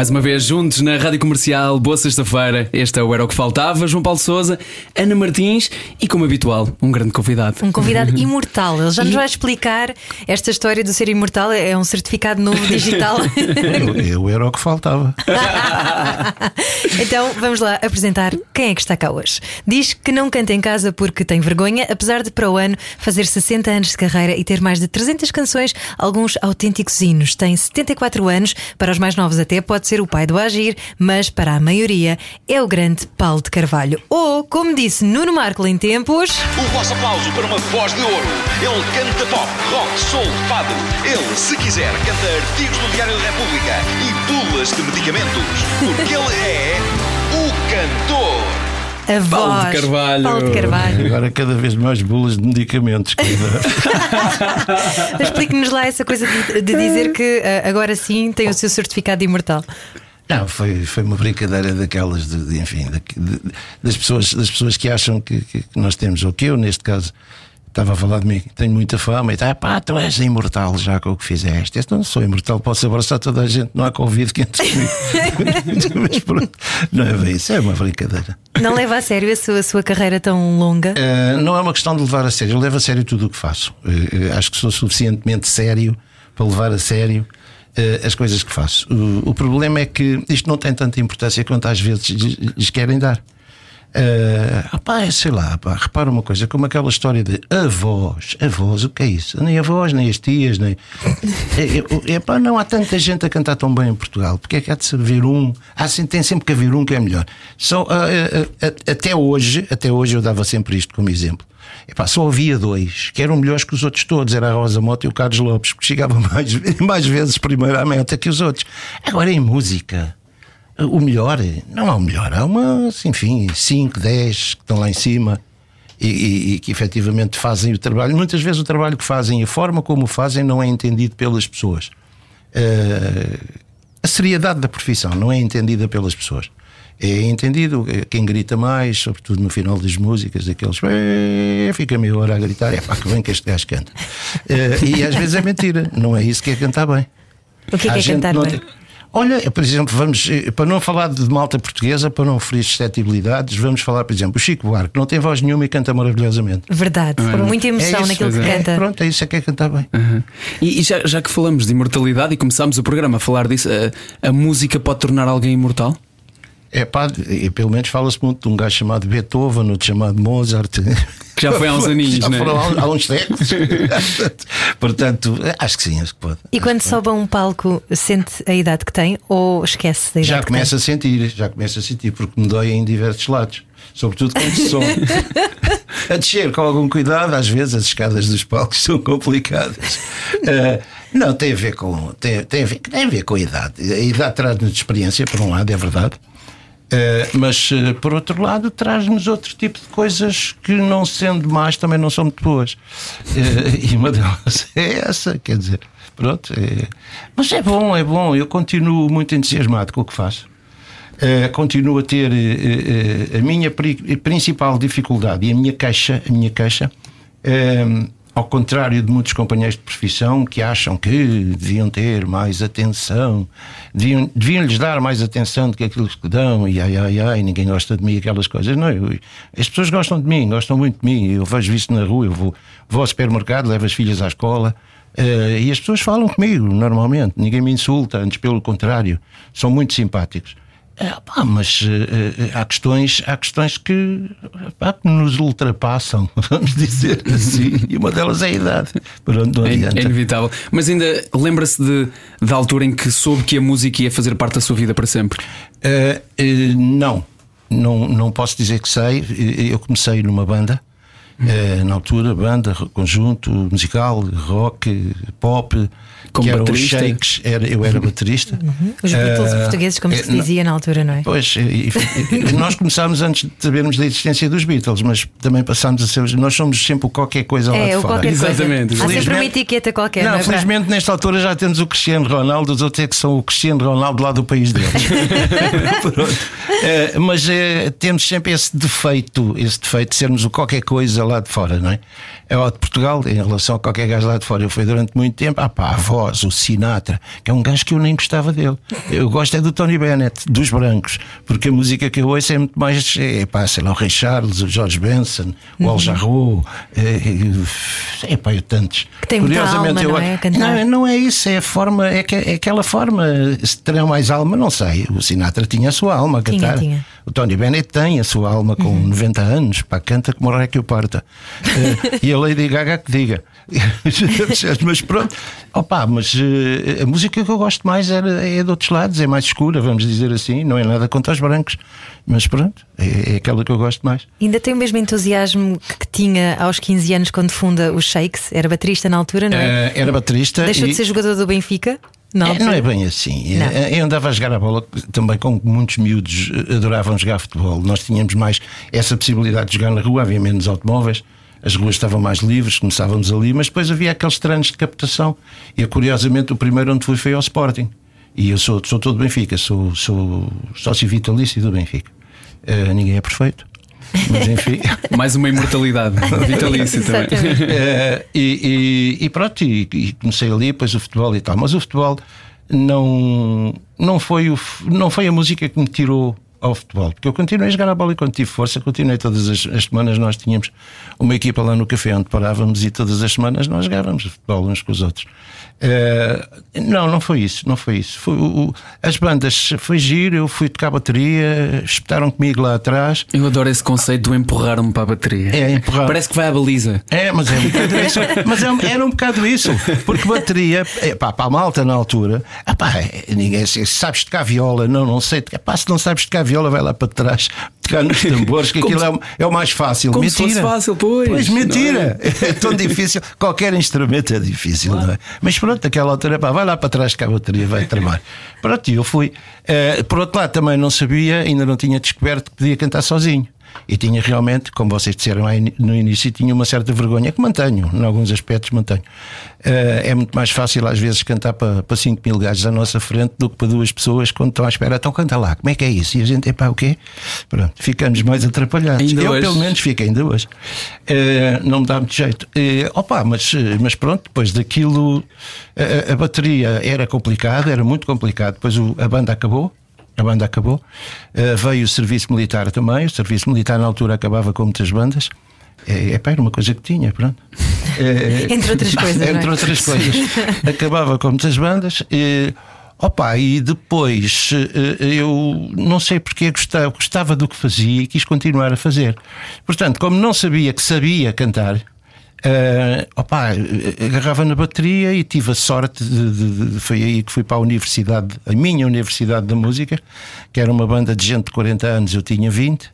Mais uma vez juntos na Rádio Comercial, boa sexta-feira. Este é o Era o que Faltava. João Paulo Souza, Ana Martins e, como habitual, um grande convidado. Um convidado imortal. Ele já nos vai explicar esta história do ser imortal. É um certificado novo digital. Eu, eu era o que faltava. então vamos lá apresentar quem é que está cá hoje. Diz que não canta em casa porque tem vergonha, apesar de para o ano fazer 60 anos de carreira e ter mais de 300 canções, alguns autênticos hinos. Tem 74 anos, para os mais novos até pode ser o pai do Agir, mas para a maioria é o grande Paulo de Carvalho. Ou, como disse Nuno Marco em tempos. O vosso aplauso para uma voz de ouro. Ele canta pop, rock, soul, fado. Ele, se quiser, canta artigos do Diário da República e bulas de medicamentos. Porque ele é. A Paulo de voz. Carvalho. Paulo de Carvalho. Agora cada vez mais bulas de medicamentos. Explique-nos lá essa coisa de, de dizer que ah, agora sim tem o seu certificado imortal. Não, foi, foi uma brincadeira daquelas, de, de- enfim, de- das, pessoas, das pessoas que acham que, que- que nós temos, ou que eu, neste caso, estava a falar de mim, tenho muita fama, e tá, pá, tu és imortal já com o que fizeste. Eu não sou imortal, posso abraçar toda a gente, não há Covid que entre. Mas pronto, não é bem isso, é uma brincadeira. Não leva a sério a sua, a sua carreira tão longa? Uh, não é uma questão de levar a sério, eu levo a sério tudo o que faço. Uh, acho que sou suficientemente sério para levar a sério uh, as coisas que faço. O- o problema é que isto não tem tanta importância quanto às vezes lhes querem dar. Uh, ah pá, sei lá, pá, repara uma coisa, como aquela história de avós, avós, o que é isso? Nem avós, nem as tias, nem. É, é, é, não há tanta gente a cantar tão bem em Portugal, porque é que há de haver um? Há, sim, tem sempre que haver um que é melhor. Só, ah, ah, até hoje, até hoje eu dava sempre isto como exemplo. Epá, só havia dois que eram melhores que os outros todos: era a Rosa Mota e o Carlos Lopes, que chegavam mais, mais vezes primeiro à meta que os outros. Agora em música. O melhor, não há o melhor, há umas, enfim, 5, 10 que estão lá em cima e, e- e que efetivamente fazem o trabalho. Muitas vezes o trabalho que fazem e a forma como o fazem não é entendido pelas pessoas. Eh, a seriedade da profissão não é entendida pelas pessoas. É entendido quem grita mais, sobretudo no final das músicas, aqueles "Eh", fica meia hora a gritar, é pá, que bem que este gajo canta. Eh, e às vezes é mentira, não é isso que é cantar bem. O que é que é cantar bem? tem- Olha, por exemplo, vamos, eh, para não falar de malta portuguesa, para não ferir suscetibilidades, vamos falar, por exemplo, o Chico Buarque não tem voz nenhuma e canta maravilhosamente. Verdade, por muita emoção É isso, naquilo que é. canta. Pronto, é isso é que é cantar bem. Uhum. E, e já, já que falamos de imortalidade e começámos o programa a falar disso, a, a música pode tornar alguém imortal? É pá, pelo menos fala-se muito de um gajo chamado Beethoven, outro chamado Mozart. Que já foi há uns aninhos, já né? foram há, há uns séculos. Portanto, acho que sim, acho que pode. E quando sobe a um palco, sente a idade que tem ou esquece da idade Já que começa a sentir, já começa a sentir, porque me dói em diversos lados. Sobretudo quando se som. a descer com algum cuidado, às vezes as escadas dos palcos são complicadas. Eh, não, tem a ver com. Tem, tem, a ver, tem a ver com a idade. A idade traz-nos experiência, por um lado, é verdade. Eh, mas eh, por outro lado traz-nos outro tipo de coisas que não sendo más também não são muito boas. Eh, e uma delas é essa quer dizer pronto é- mas é bom é bom. Eu continuo muito entusiasmado com o que faço. Continuo a ter a minha pri- principal dificuldade e a minha queixa a minha queixa ao contrário de muitos companheiros de profissão que acham que deviam ter mais atenção, deviam, deviam lhes dar mais atenção do que aquilo que dão, e ai ai ai, ninguém gosta de mim, aquelas coisas. Não, eu- as pessoas gostam de mim, gostam muito de mim. Eu vejo isso na rua, eu vou, vou ao supermercado, levo as filhas à escola. eh, e as pessoas falam comigo normalmente, ninguém me insulta, antes pelo contrário, são muito simpáticos. É, pá, mas eh, eh, há questões, há questões que, pá, que nos ultrapassam, vamos dizer assim, e uma delas é a idade. Pronto, É, é inevitável. Mas ainda lembra-se de, da altura em que soube que a música ia fazer parte da sua vida para sempre? Eh, não, não, não posso dizer que sei. Eu comecei numa banda Eh, na altura, banda, conjunto, musical, rock, pop. Como que eram os baterista? shakes, era, eu era baterista. Os Beatles Eh, portugueses, como se eh, dizia na altura, não é? Pois, e- e- nós começámos antes de sabermos da existência dos Beatles, mas também passámos a ser. Nós somos sempre o qualquer coisa lá É, de o fora. qualquer coisa. Exatamente, Há sempre uma etiqueta qualquer. Não, Não, é felizmente nesta altura já temos o Cristiano Ronaldo, os outros é que são o Cristiano Ronaldo lá do país deles. Eh, mas temos sempre esse defeito, esse defeito de sermos o qualquer coisa lá de fora, não é? É o de Portugal, em relação a qualquer gajo lá de fora. Eu fui durante muito tempo, ah pá, a voz, o Sinatra, que é um gajo que eu nem gostava dele. Eu gosto é do Tony Bennett, dos brancos, porque a música que eu ouço é muito mais, é pá, sei lá, o Ray Charles, o George Benson, o Al Jarreau, é, é pá, eu tantos. Que tem muita alma, eu, não é? Não, não é isso, é a forma, é, que, é aquela forma. Se terão mais alma, não sei. O Sinatra tinha a sua alma a Tinha, cantar. tinha. O Tony Bennett tem a sua alma com 90 anos, pá, canta como é que o Eh, e a Lady Gaga que diga. mas pronto, opa, mas eh, a música que eu gosto mais era, é de outros lados, é mais escura, vamos dizer assim, não é nada contra os brancos, mas pronto, é, é aquela que eu gosto mais. Ainda tem o mesmo entusiasmo que que tinha aos 15 anos quando funda os Shakes? Era baterista na altura, não é? Eh, era baterista. Deixou e- de ser jogador do Benfica? Na É, não é bem assim. Não. É, Eu andava a jogar a bola também com muitos miúdos eh, adoravam jogar futebol. Nós tínhamos mais essa possibilidade de jogar na rua, havia menos automóveis, as ruas estavam mais livres, começávamos ali, mas depois havia aqueles treinos de captação. E curiosamente o primeiro onde fui foi ao Sporting. E eu sou, sou todo Benfica, sou, sou sócio vitalício do Benfica. Eh, ninguém é perfeito. Mas enfim. Mais uma imortalidade vitalícia também. Eh, e, e- e pronto, e, e comecei ali, depois o futebol e tal. Mas o futebol não, não, foi o, não foi a música que me tirou ao futebol, porque eu continuei a jogar a bola e quando tive força, continuei todas as, as semanas. Nós tínhamos uma equipa lá no café onde parávamos e todas as semanas nós jogávamos futebol uns com os outros. Eh, não, não foi isso, não foi isso. Foi o- as bandas foi giro, eu fui tocar bateria, espetaram comigo lá atrás. Eu adoro esse conceito do empurrar-me para a bateria. É, empurrar. Parece que vai à baliza. É, mas é um bocado isso. Mas é- era um bocado isso. Porque bateria, é, pá, para a malta na altura, pá, é, ninguém se sabes tocar viola, não, não sei. Pá, se não sabes tocar viola, vai lá para trás nos tambores, que aquilo é, o- é o mais fácil. como se mentira. fosse fácil, pois, Pois, é? mentira. É? tão difícil. Qualquer instrumento é difícil, não é? Mas pronto, naquela altura, pá, vai lá para trás que a bateria vai tramar. Pronto, e eu fui. Eh, por outro lado, também não sabia, ainda não tinha descoberto que podia cantar sozinho. E tinha realmente, como vocês disseram no início, tinha uma certa vergonha, que mantenho, em alguns aspectos mantenho. Eh, é muito mais fácil às vezes cantar para, para 5 mil gajos à nossa frente do que para duas pessoas quando estão à espera. Então canta lá, como é que é isso? E a gente, epá, o quê? Pronto, ficamos mais atrapalhados. Ainda Eu, hoje? pelo menos, fico ainda hoje. Eh, não me dá muito jeito. Eh, opa, mas, mas pronto, depois daquilo, a, a bateria era complicada, era muito complicado. Depois o- a banda acabou. A banda acabou. Eh, veio o serviço militar também. O serviço militar na altura acabava com muitas bandas. É, epá, era uma coisa que tinha, pronto. Eh, Entre outras coisas, não é? Entre outras coisas. Acabava com muitas bandas. E, opa, e depois eh, eu não sei porque gostava, gostava do que fazia e quis continuar a fazer. Portanto, como não sabia que sabia cantar. Eh, opa, eh, agarrava na bateria e tive a sorte de, de- de- foi aí que fui para a universidade, a minha universidade da música, que era uma banda de gente de 40 anos, eu tinha 20,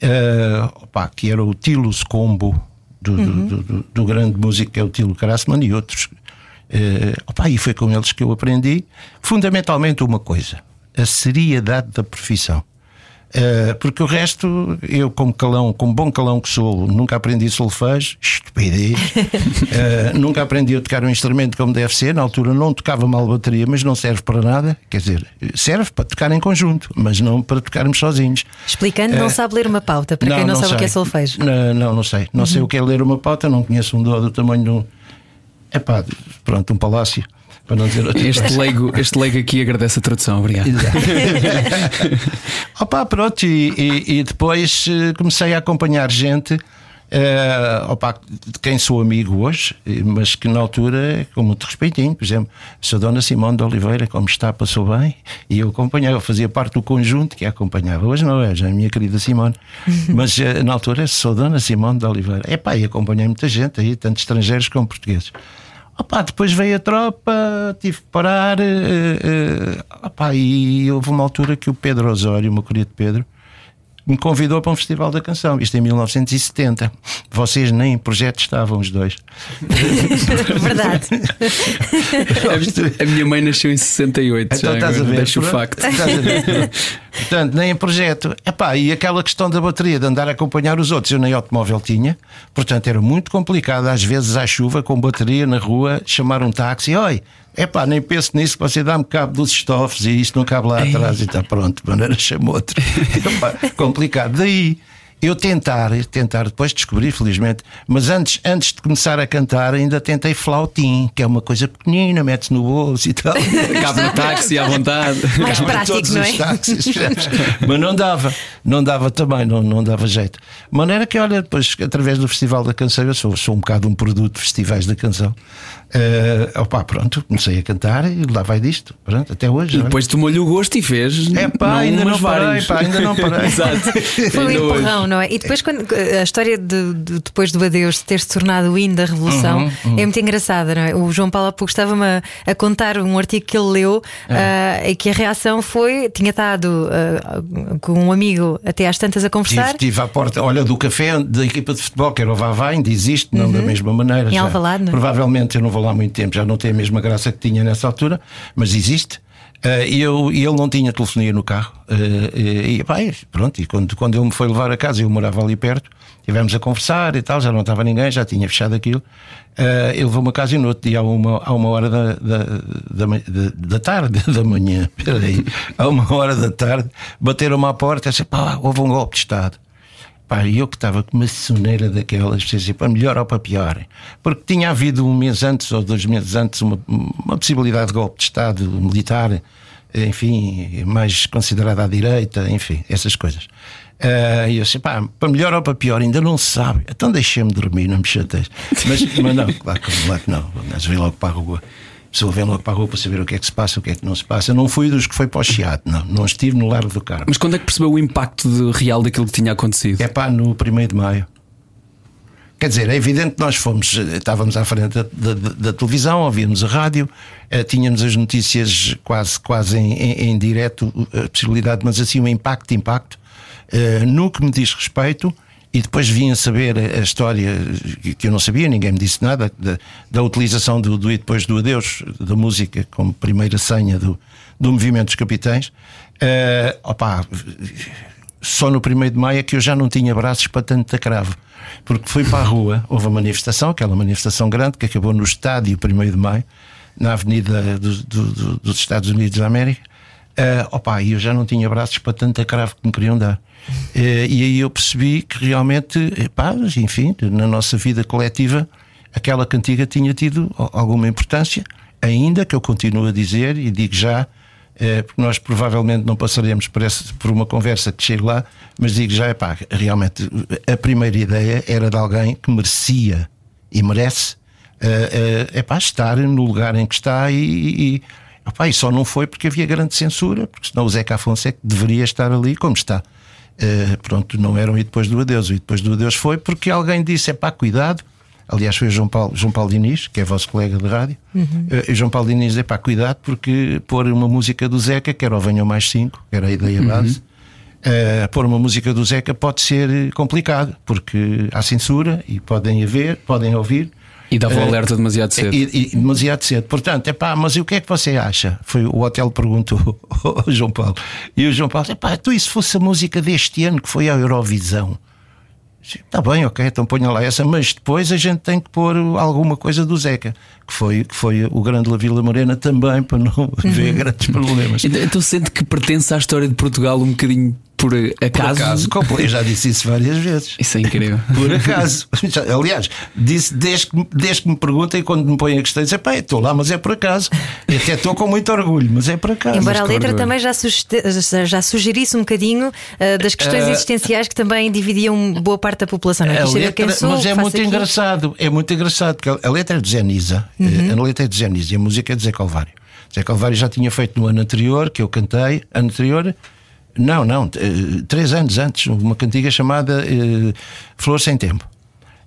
eh, opa, que era o Tilos Combo do, do- do, do- do grande músico que é o Tilo Krasman e outros. Eh, opa, e foi com eles que eu aprendi fundamentalmente uma coisa: a seriedade da profissão. Eh, porque o resto, eu, como calão, como bom calão que sou, nunca aprendi solfejo, estupidez. Eh, nunca aprendi a tocar um instrumento como deve ser. Na altura não tocava mal bateria, mas não serve para nada. Quer dizer, serve para tocar em conjunto, mas não para tocarmos sozinhos. Explicando, não Eh, sabe ler uma pauta, para quem não, sabe o que é sei. solfejo. Uhum. Não, não, não sei. Não sei o que é ler uma pauta, não conheço um dó do tamanho de um. É pá, pronto, um palácio. Para não dizer outra Este leigo, este leigo aqui agradece a tradução, obrigado. Opa, pronto, e, e- e depois eh, comecei a acompanhar gente. eh, opa, de quem sou amigo hoje, eh, mas que na altura, com muito respeitinho, por exemplo, sou Dona Simone de Oliveira, como está, passou bem, e eu acompanhava, eu fazia parte do conjunto que a acompanhava. Hoje não é, já é a minha querida Simone, mas eh, na altura sou Dona Simone de Oliveira. Epá, e acompanhei muita gente aí, tanto estrangeiros como portugueses. Opa, depois veio a tropa, tive que parar. eh, eh, opa, e houve uma altura que o Pedro Osório, o meu querido Pedro, me convidou para um festival da canção. Isto em 1970. Vocês nem em projeto estavam, os dois. Verdade. A minha mãe nasceu em 68. Então já estás a ver. Deixa o facto. Estás a ver. Portanto, nem em projeto. Epá, e aquela questão da bateria, de andar a acompanhar os outros, eu nem automóvel tinha. Portanto, era muito complicado, às vezes à chuva, com bateria na rua, chamar um táxi. Oi, epá, nem penso nisso, você dá-me cabo dos estofos e isto não cabe lá atrás e está pronto. De maneira chama outro. Epá, complicado. Daí. Eu tentar, tentar depois descobrir, felizmente, mas antes, antes de começar a cantar, ainda tentei flautim, que é uma coisa pequenina, mete-se no bolso e tal. Cabe no táxi à vontade. Mais Cabe prático, todos não é? os táxis, mas não dava, não dava também, não, não dava jeito. De maneira que, olha, depois, através do Festival da Canção, eu sou, sou um bocado um produto de festivais da canção. Uh, opá, pronto, comecei a cantar e lá vai disto, pronto, até hoje. E olha. depois tomou-lhe o gosto e fez. É pá, não ainda não parei, pá, ainda não parei. Exato. Foi um empurrão, não é? E depois, quando a história de, de- depois do adeus de ter-se tornado o hino da Revolução Uhum, é muito engraçada, não é? O João Paulo há pouco estava-me a, a contar um artigo que ele leu É. ah, e que a reação foi: tinha estado ah, com um amigo até às tantas a conversar. Tive, tive à porta, olha, do café da equipa de futebol, que era o Vavá, ainda existe, não da mesma maneira. Em já. Alvalade, não é? Provavelmente eu não vou lá há muito tempo, já não tem a mesma graça que tinha nessa altura, mas existe. Eh, E eu, e ele não tinha telefonia no carro. Eh, e pá, e pronto, e quando, quando ele me foi levar a casa, eu morava ali perto, estivemos a conversar e tal, já não estava ninguém, já tinha fechado aquilo. Eh, ele levou-me a casa e no outro dia, a uma, a uma hora da, da, da- da tarde, da manhã, peraí, a uma hora da tarde, bateram-me à porta e disse: pá, houve um golpe de Estado. Pá, eu que estava com uma soneira daquelas, para melhor ou para pior. Porque tinha havido um mês antes ou dois meses antes uma, uma possibilidade de golpe de Estado militar, enfim, mais considerada à direita, enfim, essas coisas. Ah, E eu disse, pá, para melhor ou para pior, ainda não se sabe. Então deixei-me dormir, não me chateis. Mas, mas não, claro que não. Mas vem logo para a rua. Pessoa vem logo para a rua para saber o que é que se passa, o que é que não se passa. Eu não fui dos que foi para o Chiado, não. Não estive no Largo do Carmo. Mas quando é que percebeu o impacto de- real daquilo que tinha acontecido? É pá, no 1 de maio. Quer dizer, é evidente que nós fomos, eh, estávamos à frente da, da- da televisão, ouvíamos a rádio, eh, tínhamos as notícias quase, quase em, em, em direto, a possibilidade, mas assim um impacto, impacto, eh, no que me diz respeito. E depois vim a saber a história que- eu não sabia, ninguém me disse nada, da, da utilização do, do E depois do Adeus, da música, como primeira senha do, do movimento dos capitães. Eh, opá, só no 1 de maio é que eu já não tinha braços para tanto cravo. Porque fui para a rua, houve a manifestação, aquela manifestação grande que acabou no estádio 1 de maio, na Avenida do- do- dos Estados Unidos da América. Ah, opa, eu já não tinha braços para tanta cravo que me queriam dar. Eh, e aí eu percebi que realmente, epá, enfim, na nossa vida coletiva, aquela cantiga tinha tido alguma importância, ainda que eu continuo a dizer e digo já, eh, porque nós provavelmente não passaremos por, essa, por uma conversa que chegue lá, mas digo já, epá, realmente a primeira ideia era de alguém que merecia e merece é epá, estar no lugar em que está e, e, epá, e só não foi porque havia grande censura, porque senão o Zeca Afonso é que deveria estar ali como está. Eh, pronto, não eram e depois do adeus. E depois do adeus foi porque alguém disse: é pá, cuidado. Aliás, foi João Paulo, João Paulo Diniz, que é vosso colega de rádio. Eh, e João Paulo Diniz é pá, cuidado, porque pôr uma música do Zeca, que era o Venham Mais 5, que era a ideia base, eh, pôr uma música do Zeca pode ser complicado, porque há censura e podem haver, podem ouvir. E dava o Eh, alerta demasiado cedo. E, e demasiado cedo. Portanto, é pá, mas e o que é que você acha? Foi o hotel perguntou ao João Paulo. E o João Paulo disse: pá, tu e se fosse a música deste ano que foi à Eurovisão? Está bem, ok, então ponha lá essa, mas depois a gente tem que pôr alguma coisa do Zeca, que foi, que foi o grande La Vila Morena também, para não haver grandes problemas. Então, então sente que pertence à história de Portugal um bocadinho por acaso? Por acaso, eu já disse isso várias vezes. Isso é incrível. Por acaso. Aliás, disse desde que, desde que me perguntem quando me põem a questão, disse: pá, estou lá, mas é por acaso. E até estou com muito orgulho, mas é por acaso. Embora a letra também já, já sugerisse um bocadinho ah, das questões Eh, existenciais que também dividiam boa parte da população. Não é? Letra- quem sou, mas é muito aqui. engraçado, é muito engraçado, porque a letra é de Zé Nisa, Uhum. eh, a letra é de Zé Nisa e a música é de Zé Calvário. Zé Calvário já tinha feito no ano anterior, que eu cantei, ano anterior, não, não, eh, três anos antes, uma cantiga chamada eh, Flor Sem Tempo.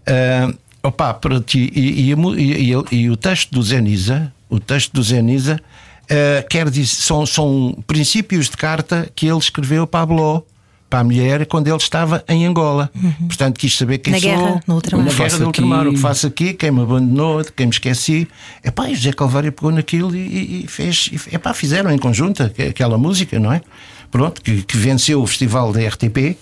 Ah, opa, para ti, e, e e- e- e o texto do Zé Nisa, o texto do Zé Nisa, ah, quer dizer, são, são princípios de carta que ele escreveu para a Bló, para a mulher quando ele estava em Angola. Portanto, quis saber quem Na sou. guerra, no ultramar. Na O que guerra faço do ultramar, aqui? o que faço aqui, quem me abandonou, de quem me esqueci. Epá, e José Calvário pegou naquilo e, e fez. E, epá, fizeram em conjunto aqu- aquela música, não é? Pronto, que, que venceu o festival da RTP.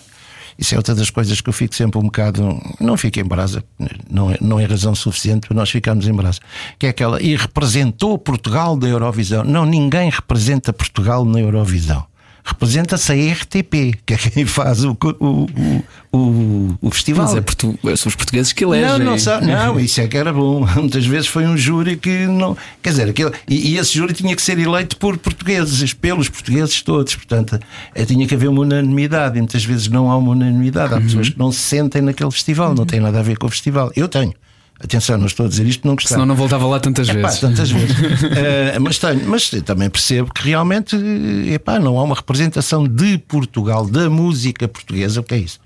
Isso é outra das coisas que eu fico sempre um bocado. Não fico em brasa, não é, não é razão suficiente para nós ficarmos em brasa. Que é aquela. E representou Portugal da Eurovisão. Não, ninguém representa Portugal na Eurovisão. Representa-se a RTP, que é quem faz o, o, o, o, festival. Mas é portu... são os portugueses que elegem. Não, não, sabe, não, isso é que era bom. Muitas vezes foi um júri que não. Quer dizer, aquele, e, e esse júri tinha que ser eleito por portugueses, pelos portugueses todos. Portanto, eh, tinha que haver uma unanimidade. E muitas vezes não há uma unanimidade. Há pessoas que não se sentem naquele festival, não tem nada a ver com o festival. Eu tenho. Atenção, não estou a dizer isto, não gostava. Senão não voltava lá tantas Epá, vezes. tantas vezes. Eh, mas tenho, mas também percebo que realmente eh, epá, não há uma representação de Portugal, da música portuguesa. O que é isso?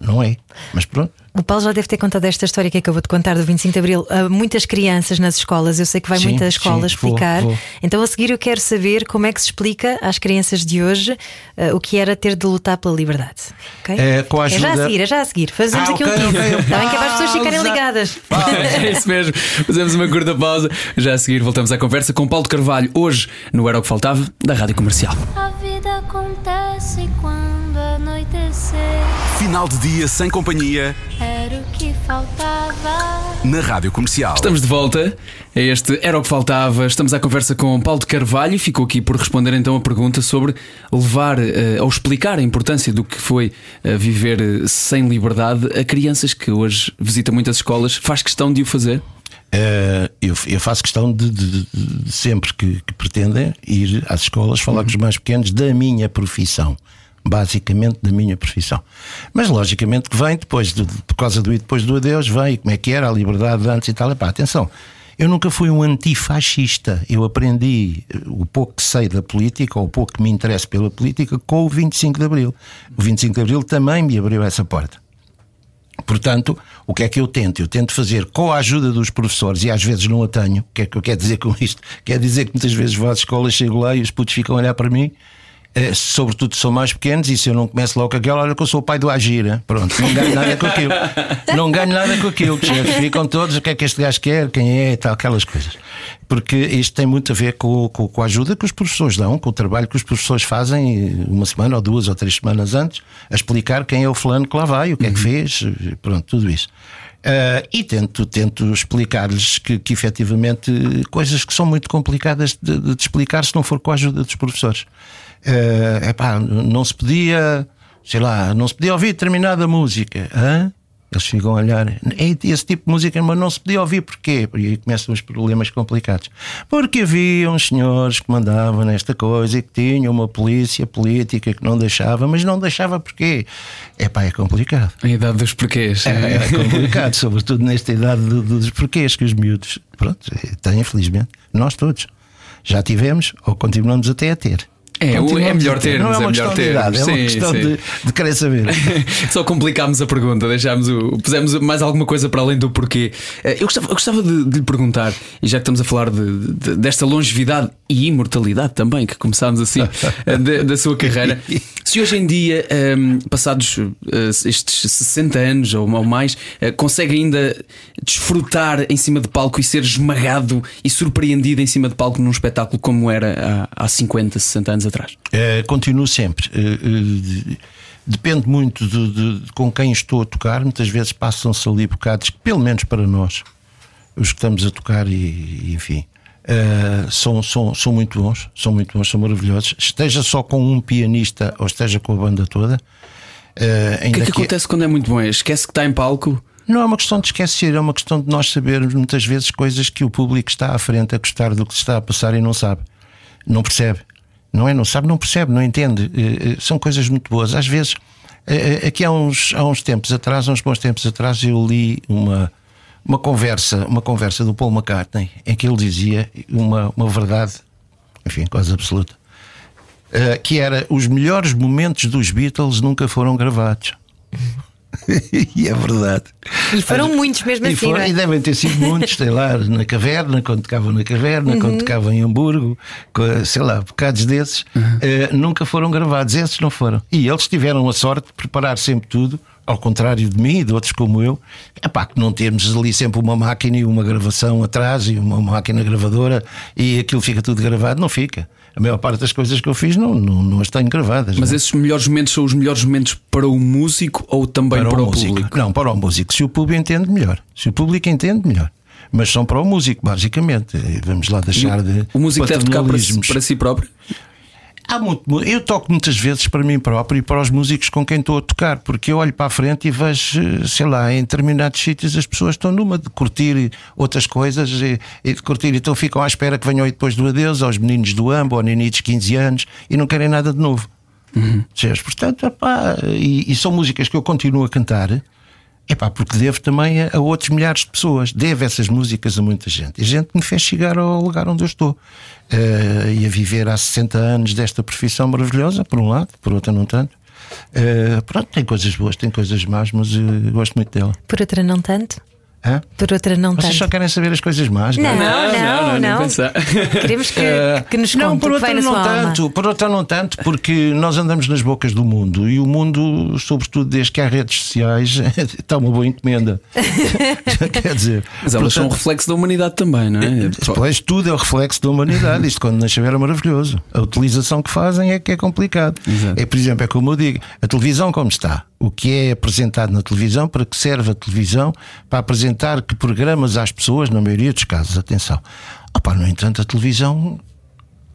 Não é. Mas pronto. O Paulo já deve ter contado esta história que acabou de contar do 25 de Abril a muitas crianças nas escolas. Eu sei que vai Sim, muitas escolas sim, vou, explicar. vou. Então, a seguir, eu quero saber como é que se explica às crianças de hoje eh, o que era ter de lutar pela liberdade. ok? É, com a É já a ajuda- seguir, é já a seguir. Fazemos Ah, aqui ok, um teaser. ok. Está bem que é para as pessoas ficarem Pausa. ligadas. É isso mesmo. Fazemos uma curta pausa. Já a seguir voltamos à conversa com Paulo de Carvalho, hoje no Era o que Faltava, da Rádio Comercial. A vida acontece quando anoitecer. Final de dia sem companhia Era o que faltava. na Rádio Comercial. Estamos de volta. Este Era o que Faltava. Estamos à conversa com Paulo de Carvalho e ficou aqui por responder então a pergunta sobre levar eh, ou explicar a importância do que foi eh, viver eh, sem liberdade a crianças que hoje visitam muitas escolas. Faz questão de o fazer? Eh, eu, eu faço questão de, de- de- sempre que, que pretendem ir às escolas falar com os mais pequenos da minha profissão. Basicamente da minha profissão. Mas logicamente que vem depois, de, por causa do e depois do adeus, vem como é que era a liberdade de antes e tal. Epá, atenção, eu nunca fui um antifascista. Eu aprendi eh, o pouco que sei da política, ou o pouco que me interessa pela política, com o 25 de Abril. O 25 de Abril também me abriu essa porta. Portanto, o que é que eu tento? Eu tento fazer com a ajuda dos professores, e às vezes não a tenho. O que é que eu quero dizer com isto? Quer dizer que muitas vezes vou às escolas, chego lá e os putos ficam a olhar para mim, sobretudo se são mais pequenos, e se eu não começo logo com aquela, olha que eu sou o pai do Agira. Pronto, não ganho nada com aquilo. Não ganho nada com aquilo. Percebes? Ficam todos, o que é que este gajo quer, quem é, e tal, aquelas coisas. Porque isto tem muito a ver com, com, com a ajuda que os professores dão, com o trabalho que os professores fazem eh, uma semana, ou duas, ou três semanas antes, a explicar quem é o fulano que lá vai, o que é que fez, eh, pronto, tudo isso. Ah, e tento, tento explicar-lhes que, que efetivamente coisas que são muito complicadas de, de explicar se não for com a ajuda dos professores. É epá, não se podia, sei lá, não se podia ouvir determinada música. Hã? Eles ficam a olhar, "É esse tipo de música, mas não se podia ouvir porquê? E aí começam os problemas complicados. Porque havia uns senhores que mandavam nesta coisa e que tinham uma polícia política que não deixava, mas não deixava porquê? É pá, é complicado. A idade dos porquês. É, é complicado, sobretudo nesta idade do- dos porquês que os miúdos pronto, têm, infelizmente. Nós todos já tivemos ou continuamos até a ter. É, o- Continuamos é melhor ter. termos, Não é é uma melhor de termos. idade, é uma questão sim. de, de querer saber. Só complicámos a pergunta, deixámos o, pusemos mais alguma coisa para além do porquê. Eh, Eu gostava, eu gostava de, de lhe perguntar, e já que estamos a falar de- de- desta longevidade e imortalidade também, que começámos assim, eh, da, da sua carreira, se hoje em dia, ehm, passados eh, estes 60 anos ou mais, eh, consegue ainda desfrutar em cima de palco e ser esmagado e surpreendido em cima de palco num espetáculo como era há, há 50, 60 anos atrás? Eh, continuo sempre. Depende muito de, de- de com quem estou a tocar. Muitas vezes passam-se ali bocados, pelo menos para nós, os que estamos a tocar, e, e, enfim, eh, são, são, são muito bons, são muito bons, são maravilhosos. Esteja só com um pianista ou esteja com a banda toda. eh, O que é que que- acontece quando é muito bom? Esquece que está em palco? Não é uma questão de esquecer, é uma questão de nós sabermos muitas vezes coisas que o público está à frente a gostar do que está a passar e não sabe. Não percebe. Não é? Não sabe, não percebe, não entende. Eh, São coisas muito boas. Às vezes, aqui há uns, há uns tempos atrás, há uns bons tempos atrás, eu li uma, uma conversa, uma conversa do Paul McCartney em que ele dizia uma, uma verdade, enfim, quase absoluta, eh, que era os melhores momentos dos Beatles nunca foram gravados. e é verdade. E foram muitos mesmo e, assim, foram- não é? e devem ter sido muitos, sei lá, na caverna, quando tocavam na caverna, Uhum. quando tocavam em Hamburgo, sei lá, bocados desses, eh, nunca foram gravados. Esses não foram. E eles tiveram a sorte de preparar sempre tudo. Ao contrário de mim e de outros como eu, é pá, que não temos ali sempre uma máquina e uma gravação atrás e uma máquina gravadora e aquilo fica tudo gravado. Não fica. A maior parte das coisas que eu fiz não, não, não as tenho gravadas. Mas não é? esses melhores momentos são os melhores momentos para o músico ou também para, o, músico. público? Não, para o músico. Se o público entende, melhor. Se o público entende, melhor. Mas são para o músico, basicamente. Vamos lá deixar de. O músico deve tocar para si, para si próprio? Há muito- eu toco muitas vezes para mim próprio e para os músicos com quem estou a tocar, porque eu olho para a frente e vejo, sei lá, em determinados sítios as pessoas estão numa de curtir outras coisas e, e de curtir, então ficam à espera que venham aí depois do adeus aos meninos do AMBO, aos meninos de 15 anos e não querem nada de novo. Percebes? Portanto, e, e são músicas que eu continuo a cantar. Epá, porque devo também a, a outros milhares de pessoas. Devo essas músicas a muita gente. E gente que me fez chegar ao lugar onde eu estou. Eh, e a viver há 60 anos desta profissão maravilhosa, por um lado, por outro não tanto. Eh, pronto, tem coisas boas, tem coisas más, mas eh, gosto muito dela. Por outra, não tanto. Hã? Por outra, não Vocês só tanto. querem saber as coisas más? Não, é? não, não, nem não. pensar. Queremos que, Eh, que nos não, conte por o que vai outra na não sua alma. tanto, por outra não tanto, porque nós andamos nas bocas do mundo e o mundo, sobretudo desde que há redes sociais, está uma boa encomenda. Quer dizer, Mas elas são um portanto, reflexo da humanidade também, não é? Pois tudo é o reflexo da humanidade. Isto quando nasceu era maravilhoso. A utilização que fazem é que é complicado. Exato. É, por exemplo, é como eu digo: a televisão como está. O que é apresentado na televisão, para que serve a televisão? Para apresentar que programas às pessoas, na maioria dos casos, atenção. Opa, no entanto, a televisão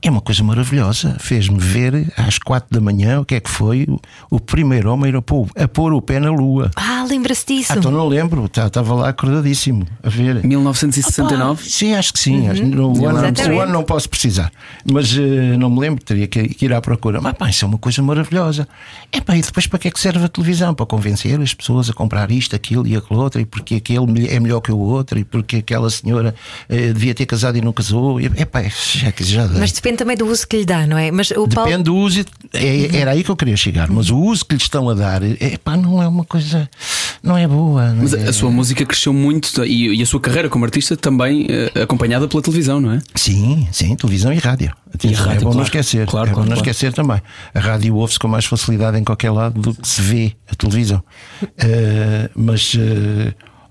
é uma coisa maravilhosa. Fez-me ver às quatro da manhã o que é que foi o, o primeiro homem a pôr, a pôr o pé na lua. Ah, lembra-se disso. Ah, então não lembro, tá- estava lá acordadíssimo a ver. 1969? Sim, acho que sim. No ano, Uhum. O ano não posso precisar. Mas eh, não me lembro, teria que, que ir à procura. Mas pá, isso é uma coisa maravilhosa. É pá, e depois para que é que serve a televisão? Para convencer as pessoas a comprar isto, aquilo e aquilo outro, e porque aquele é melhor que o outro, e porque aquela senhora eh, devia ter casado e não casou. E, é pá, já, já dá. Mas depende também do uso que lhe dá, não é? Mas o Paulo. Depende do uso, é- era aí que eu queria chegar, mas o uso que lhe estão a dar é, pá, não é uma coisa, não é boa. não Mas é- a sua música cresceu muito e, e a sua carreira como artista também eh, acompanhada pela televisão, não é? Sim, sim, televisão e rádio. Atenção, rádio, é bom claro. não esquecer. Claro, é bom claro, não esquecer também. A rádio ouve-se com mais facilidade em qualquer lado do que se vê a televisão. Eh, mas,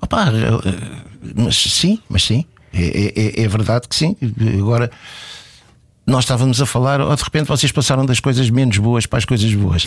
opá, eh, mas sim, mas sim. É, é- é verdade que sim. Agora. Nós estávamos a falar, ou de repente vocês passaram das coisas menos boas para as coisas boas.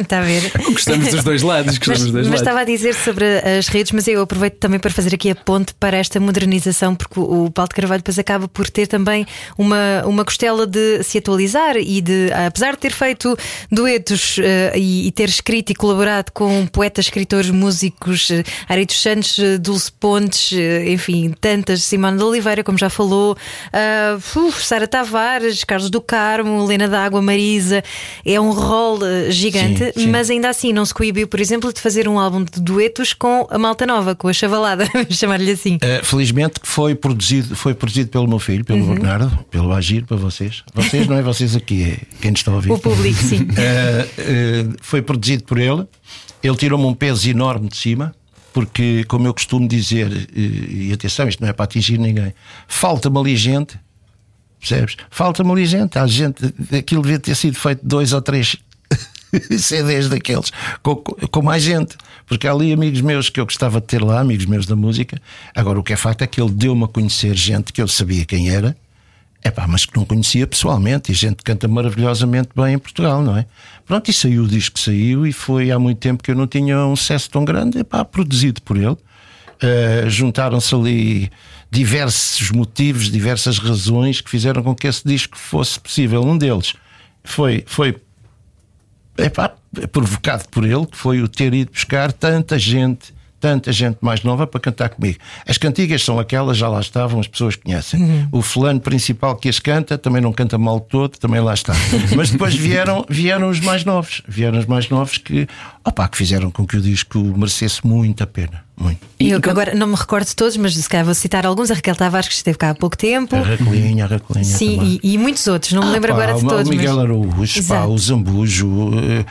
Está a ver? Gostamos dos dois lados, Mas, gostamos dos dois mas lados. estava a dizer sobre as redes, mas eu aproveito também para fazer aqui a ponte para esta modernização, porque o Paulo de Carvalho depois acaba por ter também uma, uma costela de se atualizar e de, apesar de ter feito duetos eh, e, e ter escrito e colaborado com poetas, escritores, músicos, uh, Ari dos Santos, eh, Dulce Pontes, eh, enfim, tantas, Simone de Oliveira, como já falou, ah, uf, Sara Tavares, Carlos do Carmo, Helena D'Água, Marisa, é um rol eh, gigante, Sim, sim. mas ainda assim não se coibiu, por exemplo, de fazer um álbum de duetos com a malta nova, com a chavalada, vamos chamar-lhe assim. Uh, felizmente que foi produzido, foi produzido pelo meu filho, pelo Uhum. Bernardo, pelo Agir, para vocês. Vocês não é vocês aqui, é quem nos está a ouvir. O público, sim. Uh, uh, foi produzido por ele. Ele tirou-me um peso enorme de cima, porque, como eu costumo dizer, e atenção, isto não é para atingir ninguém, falta-me ali gente, percebes? Falta-me ali gente. Há gente, aquilo devia ter sido feito dois ou três CDs daqueles, com, com mais gente. Porque há ali amigos meus que eu gostava de ter lá, amigos meus da música. Agora, o que é facto é que ele deu-me a conhecer gente que eu sabia quem era. Epá, mas que não conhecia pessoalmente e gente que canta maravilhosamente bem em Portugal, não é? Pronto, e saiu o disco que saiu e foi há muito tempo que eu não tinha um sucesso tão grande, epá, produzido por ele. Uh, Juntaram-se ali diversos motivos, diversas razões que fizeram com que esse disco fosse possível. Um deles foi, foi epá, provocado por ele, que foi o ter ido buscar tanta gente, tanta gente mais nova para cantar comigo. As cantigas são aquelas, já lá estavam, as pessoas conhecem. O fulano principal que as canta também não canta mal todo, também lá está. Mas depois vieram, vieram os mais novos, vieram os mais novos que, opá, que fizeram com que o disco merecesse muito a pena. Muito. E eu agora não me recordo de todos, mas se calhar vou citar alguns. A Raquel Tavares, que esteve cá há pouco tempo. A Racolinha, a Racolinha. Sim, e, e muitos outros, não me Ah, lembro pá, agora de o todos. Miguel mas... Araújo, pá, o Zambujo, eh,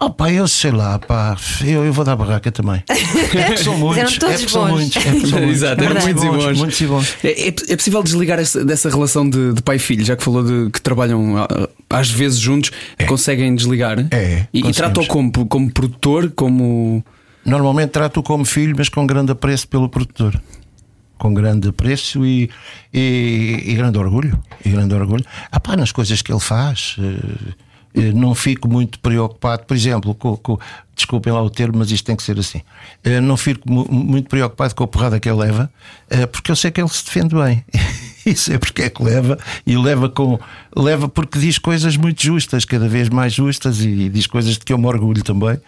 Oh pá, eu sei lá, pá, eu, eu vou dar barraca também. É porque são muitos. eram todos é porque são bons. muitos. É porque são muitos. Exato, eram Verdade. muitos e bons. Muitos e bons. É, é- é possível desligar essa- dessa relação de, de pai e filho, já que falou de que trabalham ah, às vezes juntos, conseguem desligar? É, E, e tratam como, como produtor, como. Normalmente trato-o como filho, mas com grande apreço pelo produtor. Com grande apreço e, e, e grande orgulho. E grande orgulho. Ah, pá, nas coisas que ele faz. Eh, não fico muito preocupado, por exemplo, com, com- desculpem lá o termo, mas isto tem que ser assim. Eh, não fico mu- muito preocupado com a porrada que ele leva, eh, porque eu sei que ele se defende bem. e sei porque é que leva, e leva com leva porque diz coisas muito justas, cada vez mais justas, e diz coisas de que eu me orgulho também.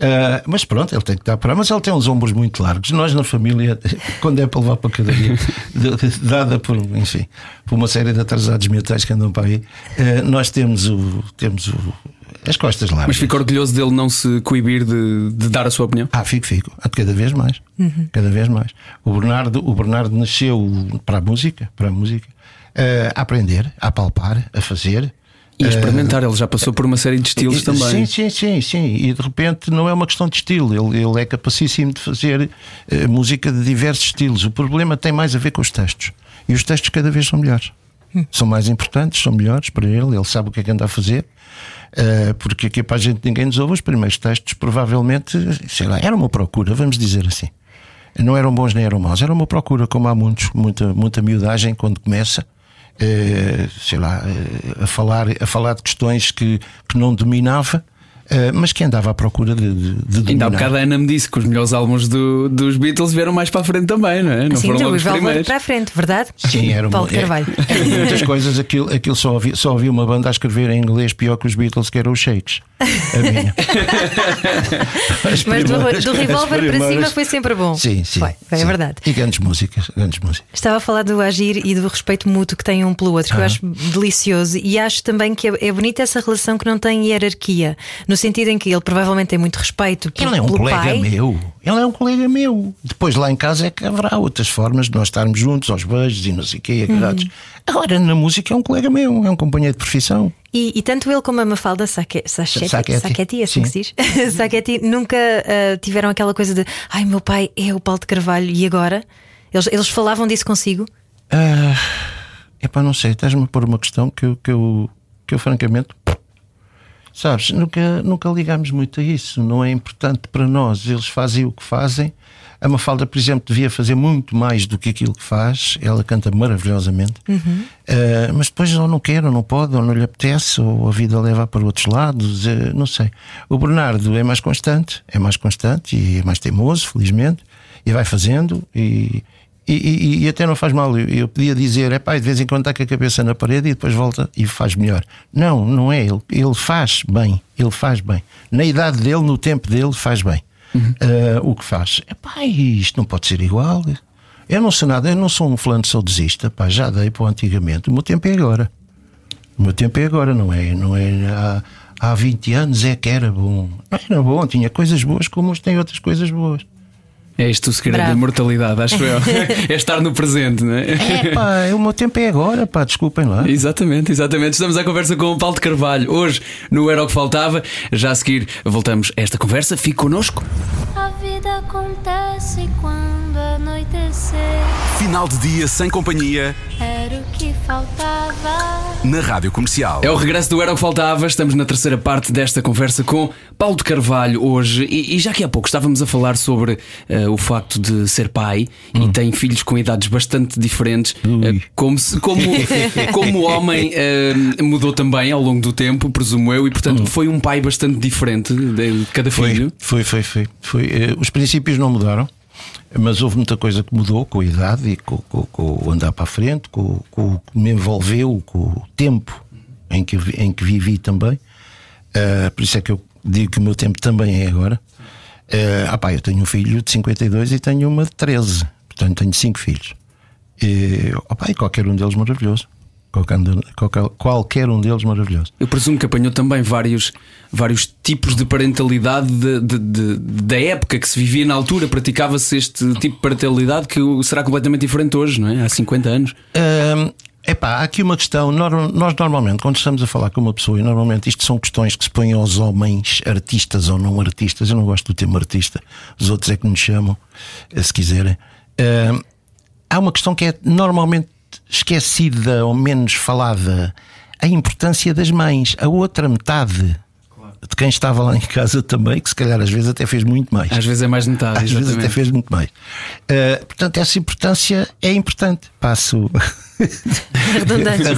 Ah, mas pronto, ele tem que dar para. Mas ele tem uns ombros muito largos. Nós na família, quando é para levar para a cadeia, de- dada por, enfim, por uma série de atrasados mentais que andam para aí, ah, nós temos o. Temos o as costas largas. Mas fica orgulhoso dele não se coibir de, de dar a sua opinião? Ah, fico, fico. Ah, Cada vez mais. Cada vez mais. O Bernardo, o Bernardo nasceu para a música, para a música, eh, a aprender, a palpar, a fazer. E a experimentar, ele já passou por uma série de estilos E- também. Sim, sim, sim, sim. E de repente não é uma questão de estilo. Ele, ele é capacíssimo de fazer eh, música de diversos estilos. O problema tem mais a ver com os textos. E os textos cada vez são melhores. São mais importantes, são melhores para ele. Ele sabe o que é que anda a fazer. Eh, porque aqui para a gente ninguém nos ouve. Os primeiros textos, provavelmente, sei lá, era uma procura, vamos dizer assim. Não eram bons nem eram maus, era uma procura, como há muitos, muita, muita miudagem quando começa. eh, sei lá, eh, a, falar, a falar de questões que, que não dominava, mas que andava à procura de, de, de Ainda dominar. há bocado a Ana me disse que os melhores álbuns do- dos Beatles vieram mais para a frente também, não é? Não Assim, foram então, logo os primeiros. para a frente, verdade? Sim, era uma, Paulo de Carvalho. é- era muitas coisas. Aquilo, aquilo só, havia, só havia uma banda a escrever em inglês pior que os Beatles, que eram os Shakes. A minha. As Mas do, do as Revolver para cima foi sempre bom. Sim, sim. Foi, foi, é sim. verdade. E grandes músicas, grandes músicas. Estava a falar do agir e do respeito mútuo que têm um pelo outro, que Ah. eu acho delicioso e acho também que é, é bonita essa relação que não tem hierarquia, no sentido em que ele provavelmente tem muito respeito por- Ele é um pelo colega pai. meu. Ele é um colega meu. Depois lá em casa é que haverá outras formas de nós estarmos juntos, aos beijos e não sei o quê, agarrados. Agora na música é um colega meu, é um companheiro de profissão. E, e tanto ele como a Mafalda Sacchetti, é assim que se diz? Sacchetti nunca ah, tiveram aquela coisa de ai, meu pai é o Paulo de Carvalho e agora? Eles, eles falavam disso consigo? Ah, epá, não sei, estás-me a pôr uma questão que eu, que eu, que eu francamente. Sabes, nunca, nunca ligámos muito a isso, não é importante para nós. Eles fazem o que fazem. A Mafalda, por exemplo, devia fazer muito mais do que aquilo que faz. Ela canta maravilhosamente, Ah, mas depois ou não quer, ou não pode, ou não lhe apetece, ou a vida leva para outros lados. ah, não sei. O Bernardo é mais constante, é mais constante e é mais teimoso, felizmente, e vai fazendo. E, e, e- e até não faz mal. Eu, eu podia dizer, é pá, de vez em quando está com a cabeça na parede e depois volta e faz melhor. Não, não é. Ele, ele faz bem. Ele faz bem. Na idade dele, no tempo dele, faz bem. Ah, o que faz? É pá, isto não pode ser igual. Eu não sou nada, eu não sou um fulano saudosista, pá, já dei para o antigamente. O meu tempo é agora. O meu tempo é agora, não é? Não é há, há 20 anos é que era bom. Não era bom, tinha coisas boas como hoje tem outras coisas boas. É isto o segredo Bravo. da imortalidade, acho eu. é estar no presente, não é? É pá, o meu tempo é agora, pá, desculpem lá. Exatamente, exatamente. Estamos à conversa com o Paulo de Carvalho. Hoje, no Era o que Faltava. Já a seguir, voltamos a esta conversa. Fique connosco. A vida acontece quando anoitecer. Final de dia sem companhia o que faltava. na Rádio Comercial. É o regresso do Era o que Faltava. Estamos na terceira parte desta conversa com Paulo de Carvalho hoje. E, e já que há pouco estávamos a falar sobre eh, o facto de ser pai e tem filhos com idades bastante diferentes, eh, como, se- como, como o homem eh, mudou também ao longo do tempo, presumo eu, e portanto foi um pai bastante diferente de cada filho. Foi, foi, foi. foi. Eh, Os princípios não mudaram, mas houve muita coisa que mudou com a idade e com, com- com o andar para a frente, com, com o que me envolveu, com o tempo em que, em que vivi também. Eh, por isso é que eu digo que o meu tempo também é agora. Eh, ah pá, eu tenho um filho de 52 e tenho uma de 13, portanto tenho cinco filhos. E, ah pá, e qualquer um deles maravilhoso. Qualquer, um deles maravilhoso. Eu presumo que apanhou também vários, vários tipos de parentalidade de- de- de- da época que se vivia na altura. Praticava-se este tipo de parentalidade que será completamente diferente hoje, não é? Há 50 anos. é Epá, há aqui uma questão. Nós normalmente, quando estamos a falar com uma pessoa, e normalmente isto são questões que se põem aos homens, artistas ou não artistas. Eu não gosto do termo artista, os outros é que nos chamam, se quiserem. Há uma questão que é normalmente esquecida ou menos falada: a importância das mães. A outra metade de quem estava lá em casa também, que se calhar às vezes até fez muito mais. Às vezes é mais de metade, Às vezes até exatamente. fez muito mais. Uh, portanto, essa importância é importante. Passo. Redundância.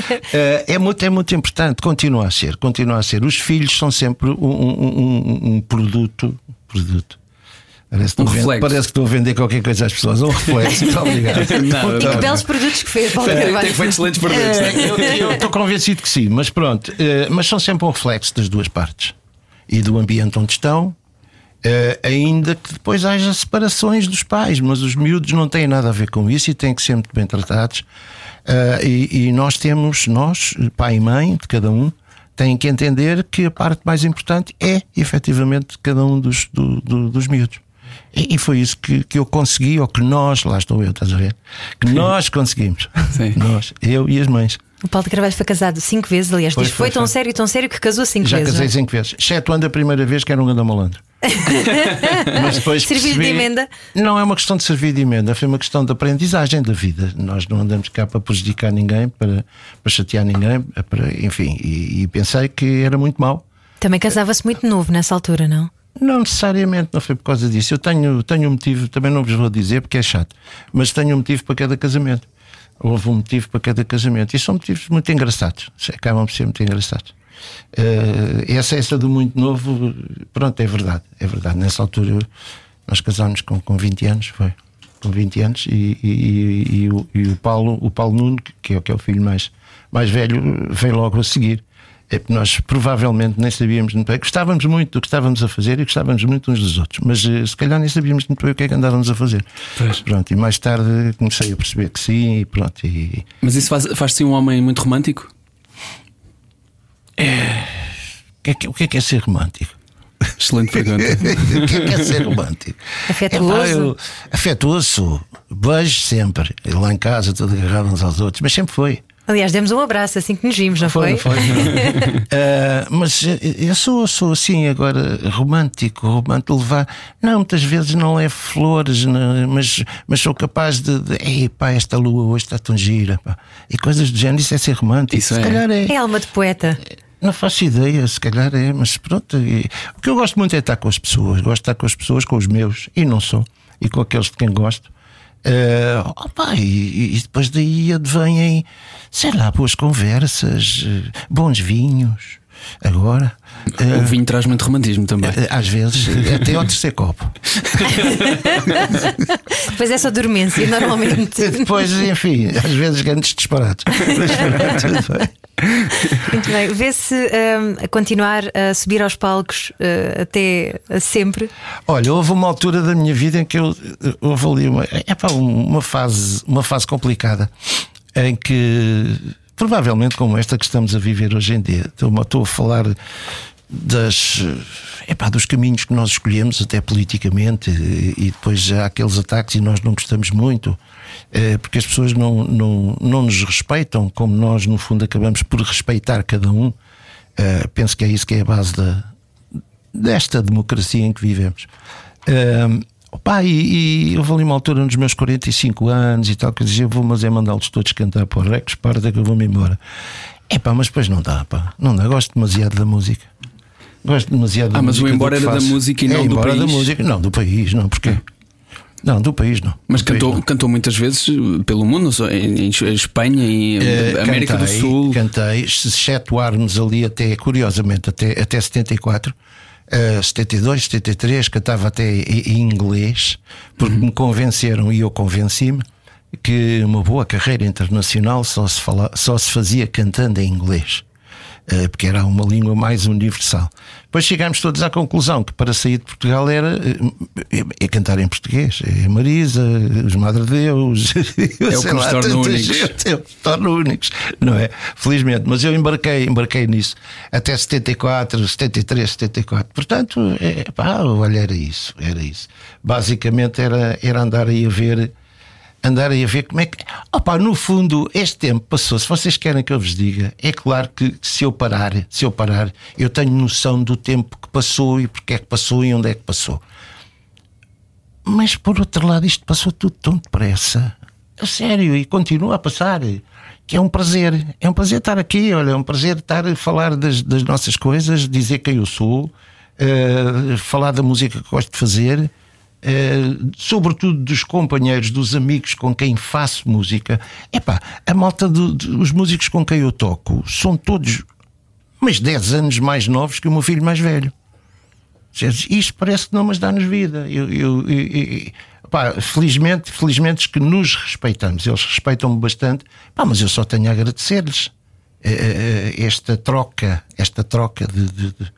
Uh, é, muito, é muito importante. Continua a ser. Continua a ser. Os filhos são sempre um, um- um- um produto. produto. Parece, que Um estou a vender- reflexo. parece que estou a vender qualquer coisa às pessoas. Um reflexo. Muito obrigado. Nada, E que belos produtos que fez, Paulo Tem Carvalho. tem feito excelentes produtos. É, eu- eu estou convencido que sim, mas pronto. eh, mas são sempre um reflexo das duas partes e do ambiente onde estão. eh, ainda que depois haja separações dos pais, mas os miúdos não têm nada a ver com isso e têm que ser muito bem tratados. Eh, e, e nós temos, nós, pai e mãe de cada um, têm que entender que a parte mais importante é efetivamente cada um dos, do- do- dos miúdos. E, e foi isso que, que eu consegui, ou que nós, lá estou eu, estás a ver? Que nós conseguimos. Sim. Nós, eu e as mães. O Paulo de Carvalho foi casado cinco vezes, aliás, Foi, diz que foi, foi, tão foi. sério, tão sério que casou cinco Já vezes. casei não é? cinco vezes, excetuando a primeira vez que era um grande malandro. Mas depois Servir de percebi- emenda? Não é uma questão de servir de emenda, foi uma questão de aprendizagem da vida. Nós não andamos cá para prejudicar ninguém, para, para chatear ninguém, para, enfim. E, e pensei que era muito mau. Também casava-se muito novo nessa altura, não? Não necessariamente, não foi por causa disso. Eu tenho, tenho um motivo, também não vos vou dizer porque é chato, mas tenho um motivo para cada casamento. Houve um motivo para cada casamento. E são motivos muito engraçados. Acabam por ser muito engraçados. Eh, essa, essa do muito novo, pronto, é verdade. É verdade. Nessa altura nós casámos com, com 20 anos, foi. Com 20 anos, e, e- e- e o, e o Paulo, o Paulo Nuno, que é, que é o filho mais, mais velho, veio logo a seguir. É porque nós provavelmente nem sabíamos muito bem. Gostávamos muito do que estávamos a fazer e gostávamos muito uns dos outros, mas eh, se calhar nem sabíamos muito bem o que é que andávamos a fazer. Pois. Pronto, e mais tarde comecei a perceber que sim, e pronto. E, Mas isso faz- faz-te um homem muito romântico? o, que é que, o que é que é ser romântico? Excelente pergunta. o que é que é ser romântico? Afetuoso? Epá, eu- afetuoso, beijo sempre. Lá em casa, tudo agarrado uns aos outros, mas sempre foi. Aliás, demos um abraço assim que nos vimos, não foi? Foi, foi. Ah, mas eu sou, sou assim agora romântico, romântico levar. Não, muitas vezes não é flores, não, mas, mas sou capaz de, de Ei, pá, esta lua hoje está tão gira. pá." E coisas do género, isso é ser romântico. Isso se é. calhar é. É alma de poeta. Não faço ideia, se calhar é, mas pronto. e- o que eu gosto muito é estar com as pessoas. Gosto de estar com as pessoas, com os meus, e não sou, e com aqueles de quem gosto. Eh, opa, e, e depois daí advêm, sei lá, boas conversas, eh, bons vinhos. Agora, eh, O vinho traz muito romantismo também. eh, às vezes, eh, até ao terceiro copo. Depois é só dormência, normalmente. Depois, enfim, às vezes grandes disparados. Mas pronto, tudo bem. Muito bem. Vê-se a continuar a subir aos palcos uh, até sempre. Olha, houve uma altura da minha vida em que eu houve ali uma, epá, uma, fase, uma fase complicada em que, provavelmente como esta que estamos a viver hoje em dia, estou, a falar das, epá, dos caminhos que nós escolhemos, até politicamente, e, e depois há aqueles ataques e nós não gostamos muito, porque as pessoas não, não, não nos respeitam, como nós, no fundo, acabamos por respeitar cada um. Eh, penso que é isso que é a base da, desta democracia em que vivemos. Ahm, Opa, e, e houve ali uma altura nos meus 45 anos e tal, que eu dizia: vou, mas é mandá-los todos cantar para o Rex, parda que eu vou-me embora. É pá, mas depois não dá, pá, não dá. Gosto demasiado da música. Gosto demasiado da Ah, mas o música. embora era da música e não é, do embora da país? música, não, do país, não, porquê? Não, do país não. Mas Do país, cantou, não. cantou muitas vezes pelo mundo, em, em Espanha e Eh, América cantei, do Sul. Cantei, se excetuarmos ali até, curiosamente, até, até 74. eh, 72, 73, cantava até em em inglês, porque me convenceram e eu convenci-me que uma boa carreira internacional só se, fala, só se fazia cantando em inglês. Eh, Porque era uma língua mais universal. Depois chegámos todos à conclusão que para sair de Portugal era eh, é cantar em português. É Marisa, os Madre Deus, É o que nos torna únicos. eu torno únicos, não é? Felizmente, mas eu embarquei, embarquei nisso até 74, 73, 74. Portanto, é, pá, olha, era isso, era isso. Basicamente era, era andar aí a ver andarem a ver como é que. Opa, no fundo, este tempo passou. Se vocês querem que eu vos diga, é claro que se eu parar, se eu parar, eu tenho noção do tempo que passou e porque é que passou e onde é que passou. Mas por outro lado, isto passou tudo tão depressa. A sério, e continua a passar. Que é um prazer. É um prazer estar aqui, olha, é um prazer estar a falar das, das nossas coisas, dizer quem eu sou, eh, falar da música que gosto de fazer. Eh, sobretudo dos companheiros, dos amigos com quem faço música. Epá, a malta do- dos músicos com quem eu toco são todos mas 10 anos mais novos que o meu filho mais velho. Isto parece que não nos dá-nos vida. Eu- eu- eu- pá, felizmente, felizmente que nos respeitamos, eles respeitam-me bastante, pá, mas eu só tenho a agradecer-lhes eh, eh, esta troca, esta troca de, de- de-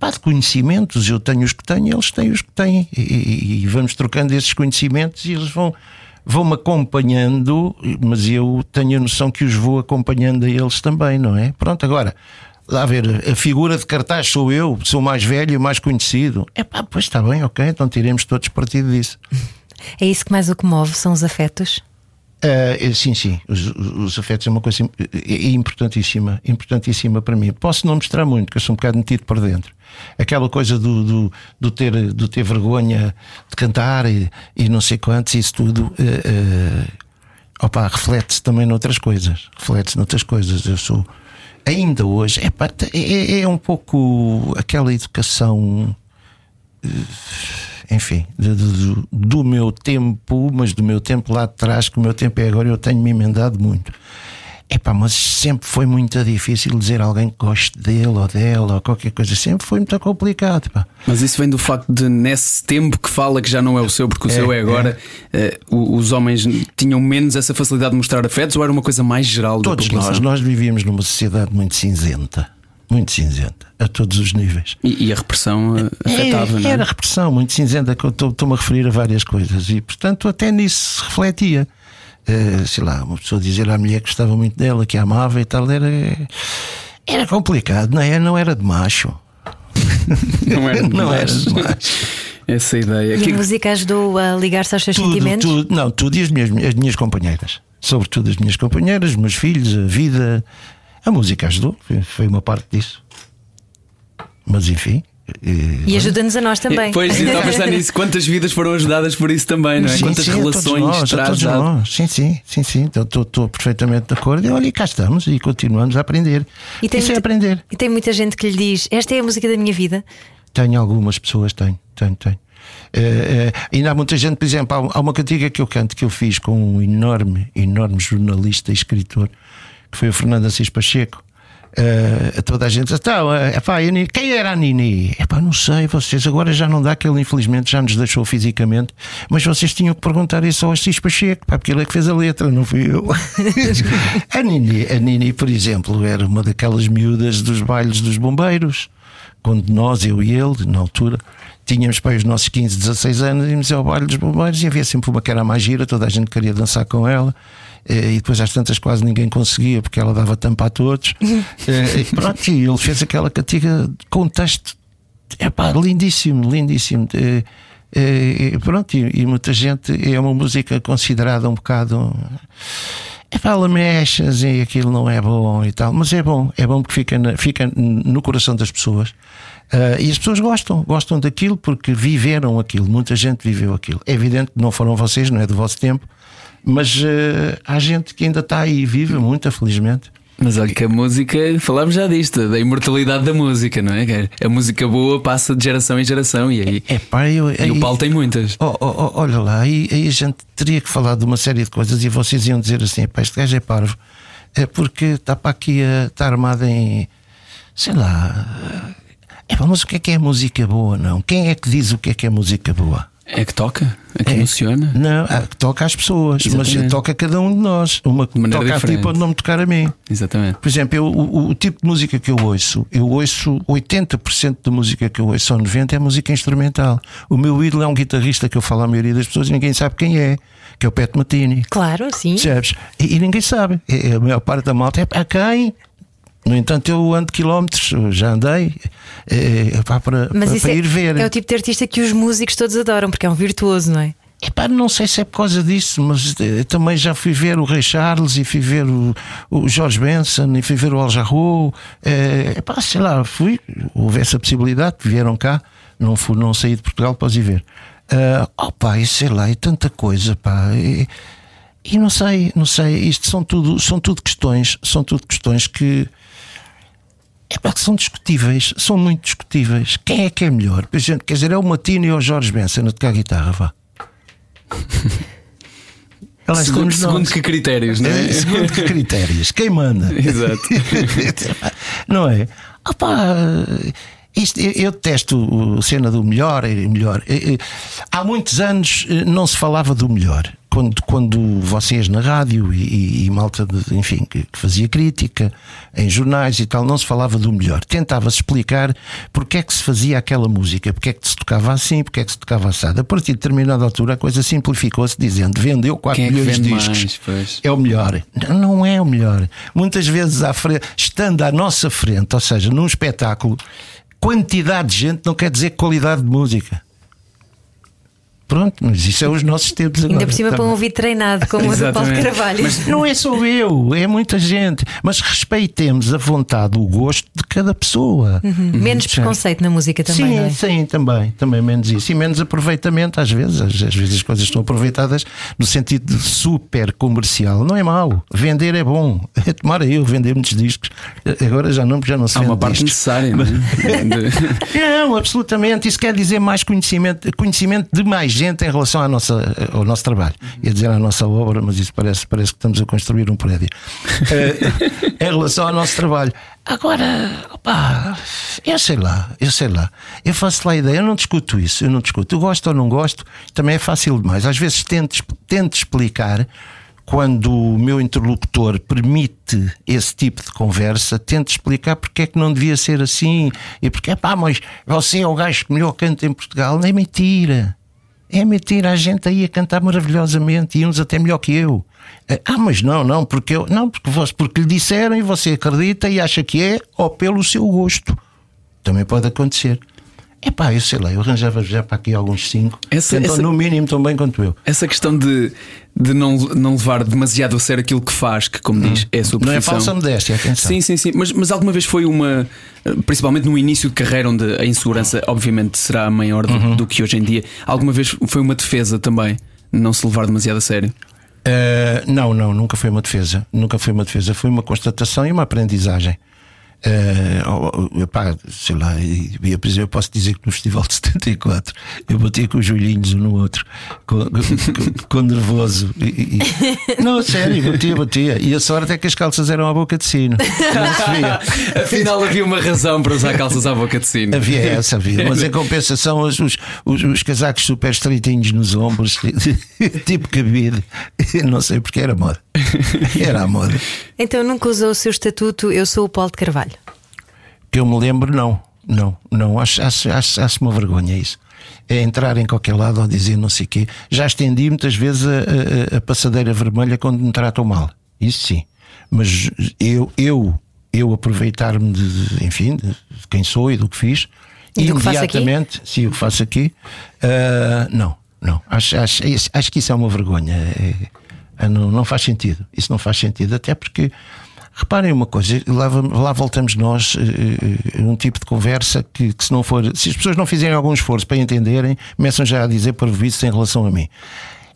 pá, de conhecimentos. Eu tenho os que tenho, eles têm os que têm, e, e- vamos trocando esses conhecimentos e eles vão. Vão-me acompanhando, mas eu tenho a noção que os vou acompanhando a eles também, não é? Pronto, agora, lá ver, a figura de cartaz sou eu, sou mais velho e mais conhecido. É pá, pois está bem, ok, então tiremos todos partido disso. É isso que mais o comove, são os afetos. Eh, sim, sim, os, os afetos é uma coisa é importantíssima, importantíssima para mim. Posso não mostrar muito, porque eu sou um bocado metido por dentro. Aquela coisa do, do, do ter, do ter vergonha de cantar e, e não sei quantos, isso tudo. eh, eh, opa, reflete-se também noutras coisas. Reflete-se noutras coisas. Eu sou. Ainda hoje, epá, é, é, é um pouco aquela educação enfim, de- de- do, do meu tempo, mas do meu tempo lá de trás, que o meu tempo é agora, eu tenho-me emendado muito. Epá, mas sempre foi muito difícil dizer a alguém que goste dele ou dela ou qualquer coisa. Sempre foi muito complicado. Pá. Mas isso vem do facto de, nesse tempo que fala que já não é o seu, porque o É, seu é agora, eh, o- os homens tinham menos essa facilidade de mostrar afetos ou era uma coisa mais geral Todos nós, nós vivíamos numa sociedade muito cinzenta. Muito cinzenta, a todos os níveis. E, e a repressão eh, afetava, É, não é? Era repressão muito cinzenta, que eu estou- estou-me a referir a várias coisas e, portanto, até nisso se refletia. Eh, sei lá, uma pessoa dizer à mulher que gostava muito dela, que a amava e tal, era, era complicado, não, é? não era de macho. Não era, Não era demais. de macho. Essa ideia. E Que- a música ajudou a ligar-se aos seus Tudo, sentimentos? tudo, não, tudo e as minhas, as minhas companheiras. Sobretudo as minhas companheiras, os meus filhos, a vida. A música ajudou, foi, foi uma parte disso. Mas enfim. eh, E ajuda-nos a nós também. Pois, eu estava a pensar nisso. Quantas vidas foram ajudadas por isso também, não é? Sim, Quantas sim, a relações nós, a traz nós. Sim, sim, sim, sim. Então, Estou, estou perfeitamente de acordo. E olha, e cá estamos e continuamos a aprender. E tem, Isso é muita- aprender. e tem muita gente que lhe diz: Esta é a música da minha vida. Tenho algumas pessoas, tenho, tenho, tenho. Eh, ainda há muita gente, por exemplo, há, há uma cantiga que eu canto que eu fiz com um enorme, enorme jornalista e escritor que foi o Fernando Assis Pacheco. Eh, toda a gente então, eh, epá, quem era a Nini? Epá, não sei, vocês agora já não dá, que ele infelizmente já nos deixou fisicamente, mas vocês tinham que perguntar isso ao Assis Pacheco, pá, porque ele é que fez a letra, não fui eu. a, Nini, a Nini, por exemplo, era uma daquelas miúdas dos bailes dos bombeiros quando nós, eu e ele, na altura, tínhamos para os nossos 15, 16 anos, íamos ao baile dos bombeiros e havia sempre uma que era mais gira, toda a gente queria dançar com ela. Eh, E depois às tantas quase ninguém conseguia porque ela dava tampa a todos. Eh, E pronto, e ele fez aquela cantiga com um texto epá, lindíssimo, lindíssimo. Eh, e pronto, e, e muita gente é uma música considerada um bocado é fala mexas e aquilo não é bom e tal, mas é bom, é bom porque fica, na- fica no coração das pessoas. Ah, e as pessoas gostam, gostam daquilo porque viveram aquilo, muita gente viveu aquilo. É evidente que não foram vocês, não é do vosso tempo, mas ah, há gente que ainda está aí viva, muito felizmente. Mas olha que a música, falámos já disto, da imortalidade da música, não é? A música boa passa de geração em geração e aí. É pá, eu, E o Paulo tem muitas. Oh, oh, oh, olha lá, aí, aí a gente teria que falar de uma série de coisas e vocês iam dizer assim: pá, este gajo é parvo, é porque está para aqui a está armado em sei lá. É, mas o que é que é música boa? Não? Quem é que diz o que é que é música boa? É que toca, é que É. emociona. Não, ah, toca às pessoas, Exatamente. mas toca a cada um de nós. Uma que maneira toca a ti diferente. pode não me tocar a mim. Exatamente. Por exemplo, eu, o, o tipo de música que eu ouço, eu ouço 80% da música que eu ouço, ou 90% é música instrumental. O meu ídolo é um guitarrista que eu falo à maioria das pessoas e ninguém sabe quem é, que é o Pet Matini. Claro, sim. Percebes? E, e ninguém sabe. E, a maior parte da malta é para quem? No entanto, eu ando quilómetros, já andei é, pá, para, Mas para, para é, ir ver. é o tipo de artista que os músicos todos adoram, porque é um virtuoso, não é? Epá, não sei se é por causa disso, mas eh, também já fui ver o Rei Charles e fui ver o, o George Benson e fui ver o Al Jarreau. É, epá, sei lá, fui, houve essa possibilidade, vieram cá, não, fui, não saí de Portugal, podes ir ver. Uh, oh pá, e sei lá, e tanta coisa, pá. E, e não sei, não sei, isto são tudo, são tudo questões, são tudo questões que. Epá, que são discutíveis, são muito discutíveis. Quem é que é melhor? Quer dizer, é o Matino ou o Jorge Benson a tocar guitarra, vá. Segundo, segundo que critérios, não é? É, Segundo que critérios? Quem manda? Exato. não é? Opá, isto, eu, detesto a cena do melhor e melhor. Eh, eh, Há muitos anos eh, não se falava do melhor. Quando, quando vocês na rádio e, e- e malta, de, enfim, que, que fazia crítica em jornais e tal, não se falava do melhor. Tentava-se explicar porque é que se fazia aquela música, porque é que se tocava assim, porque é que se tocava assado. A partir de determinada altura a coisa simplificou-se dizendo vendeu 4 Quem é milhões de vende discos mais? É o melhor. Não, não é o melhor. Muitas vezes à frente, estando à nossa frente, ou seja, num espetáculo, quantidade de gente não quer dizer qualidade de música. Pronto, mas isso é os nossos tempos agora. Ainda por cima para um ouvido treinado, como o do Paulo. Carvalho. Mas não é só eu, é muita gente. Mas respeitemos a vontade, o gosto de cada pessoa. Menos preconceito na música também, sim, não é? sim, também, também menos isso. E menos aproveitamento, às vezes. Às, às vezes as coisas estão aproveitadas no sentido de super comercial. Não é mau. Vender é bom. É tomara eu vender muitos discos. Agora já não, porque já não se Há uma parte discos. necessária, não é? Não, absolutamente. Isso quer dizer mais conhecimento, conhecimento de mais gente em relação à nossa, ao nosso trabalho. Ia dizer à nossa obra, mas isso parece, parece que estamos a construir um prédio. Eh, em relação ao nosso trabalho. Agora, opá, eu sei lá, eu sei lá. Eu faço lá a ideia, eu não discuto isso, eu não discuto. Eu gosto ou não gosto, também é fácil demais. Às vezes tento, tento explicar quando o meu interlocutor permite esse tipo de conversa, tento explicar porque é que não devia ser assim e porque, pá, mas você é o gajo que melhor canta em Portugal. Não é mentira. É mentira, a gente aí a cantar maravilhosamente e uns até melhor que eu. Ah, mas não, não, porque eu. Não, porque, você, porque lhe disseram e você acredita e acha que é, ou pelo seu gosto. Também pode acontecer. É pá, eu sei lá, eu arranjava já para aqui alguns cinco. Essa- Cantam essa- no mínimo tão bem quanto eu. Essa questão de, de não, não levar demasiado a sério aquilo que faz, que, como diz, é a sua Não é falsa modéstia, atenção. Sim, sim, sim. Mas, mas alguma vez foi uma. Principalmente no início de carreira, onde a insegurança, obviamente, será maior do, Uhum. do que hoje em dia. Alguma vez foi uma defesa também, não se levar demasiado a sério. Uh, não, não, nunca foi uma defesa. Nunca foi uma defesa. Foi uma constatação e uma aprendizagem. Uh, pá, sei lá, e, e, por exemplo, eu posso dizer que no Festival de 74 eu bati com os joelhinhos um no outro, com, com, com nervoso. E, e- não, sério, batia, batia. E a sorte é que as calças eram à boca de sino. Afinal, havia uma razão para usar calças à boca de sino. Havia essa, havia. Mas em compensação, os, os, os, os casacos super estreitinhos nos ombros, tipo cabide. Não sei porque era moda. Era a moda. Então nunca usou o seu estatuto Eu sou o Paulo de Carvalho. Que eu me lembro, não. Não, não. Acho, acho, acho, acho uma vergonha isso. É entrar em qualquer lado ou dizer não sei o quê. Já estendi muitas vezes a, a- a passadeira vermelha quando me tratam mal. Isso sim. Mas eu, eu, eu aproveitar-me de, de- enfim, de quem sou e do que fiz, E imediatamente, sim, o que faço aqui, ah, não, não. Acho, acho, acho que isso é uma vergonha. É- é- não, não faz sentido. Isso não faz sentido. Até porque. Reparem uma coisa, lá, lá voltamos nós eh, um tipo de conversa que, que se não for, se as pessoas não fizerem algum esforço para entenderem, começam já a dizer para isso em relação a mim.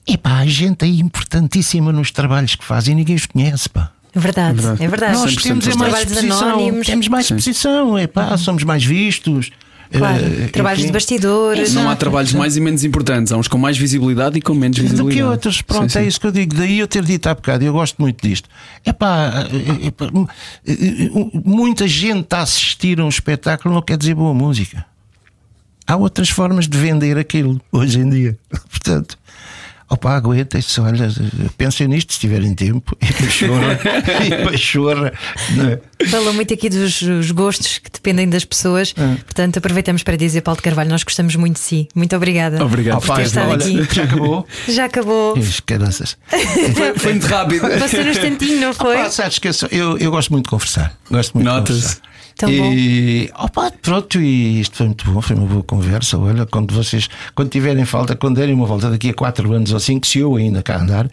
Epá, há gente aí importantíssima nos trabalhos que fazem e ninguém os conhece, pá. Verdade, é verdade. Nós 100% temos é Os mais trabalhos exposição, anónimos. temos mais exposição, epá, somos mais vistos. Claro, eh, trabalhos enfim. de bastidores. Não há trabalhos mais e menos importantes. Há uns com mais visibilidade e com menos do visibilidade. que outros. Pronto, Sim, é sim. isso que eu digo. Daí eu ter dito há bocado, eu gosto muito disto. É pá, muita gente a assistir a um espetáculo não quer dizer boa música. Há outras formas de vender aquilo hoje em dia. Portanto. Opa, aguentem-se, olha, pensem nisto se tiverem tempo e chora, e não é? Falou muito aqui dos os gostos que dependem das pessoas. É. Portanto, aproveitamos para dizer, Paulo de Carvalho, nós gostamos muito de si. Muito obrigada. Obrigado. por ter olha, aqui. já acabou? Já acabou. Foi, foi muito rápido. Passou no instantinho, não foi? Pá, sabes que eu, eu, gosto muito de conversar. Gosto muito de Nota-se. conversar. Tão e opa, pronto, e isto foi muito bom, foi uma boa conversa. Olha, quando vocês, quando tiverem falta, quando derem uma volta daqui a 4 anos ou 5, se eu ainda cá andar,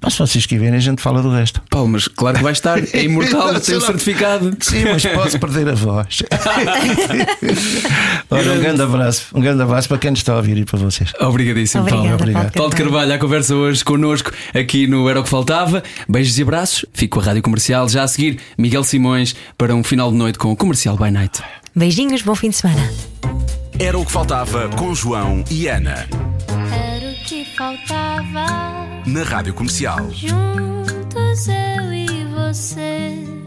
pá, se vocês quiserem, a gente fala do resto. Paulo, mas claro que vai estar, é imortal, tem o certificado. Sim, mas posso perder a voz. Olha, um grande abraço, um grande abraço para quem nos está a ouvir e para vocês. Obrigadíssimo, Obrigada, Paulo. Paulo Paulo de Carvalho. Carvalho, a conversa hoje connosco aqui no Era o que Faltava. Beijos e abraços. Fico com a Rádio Comercial. Já a seguir, Miguel Simões para um final de noite com o Comercial by Night. Beijinhos, bom fim de semana. Era o que faltava com João e Ana. Era o que faltava. Na Rádio Comercial. Juntos eu e você.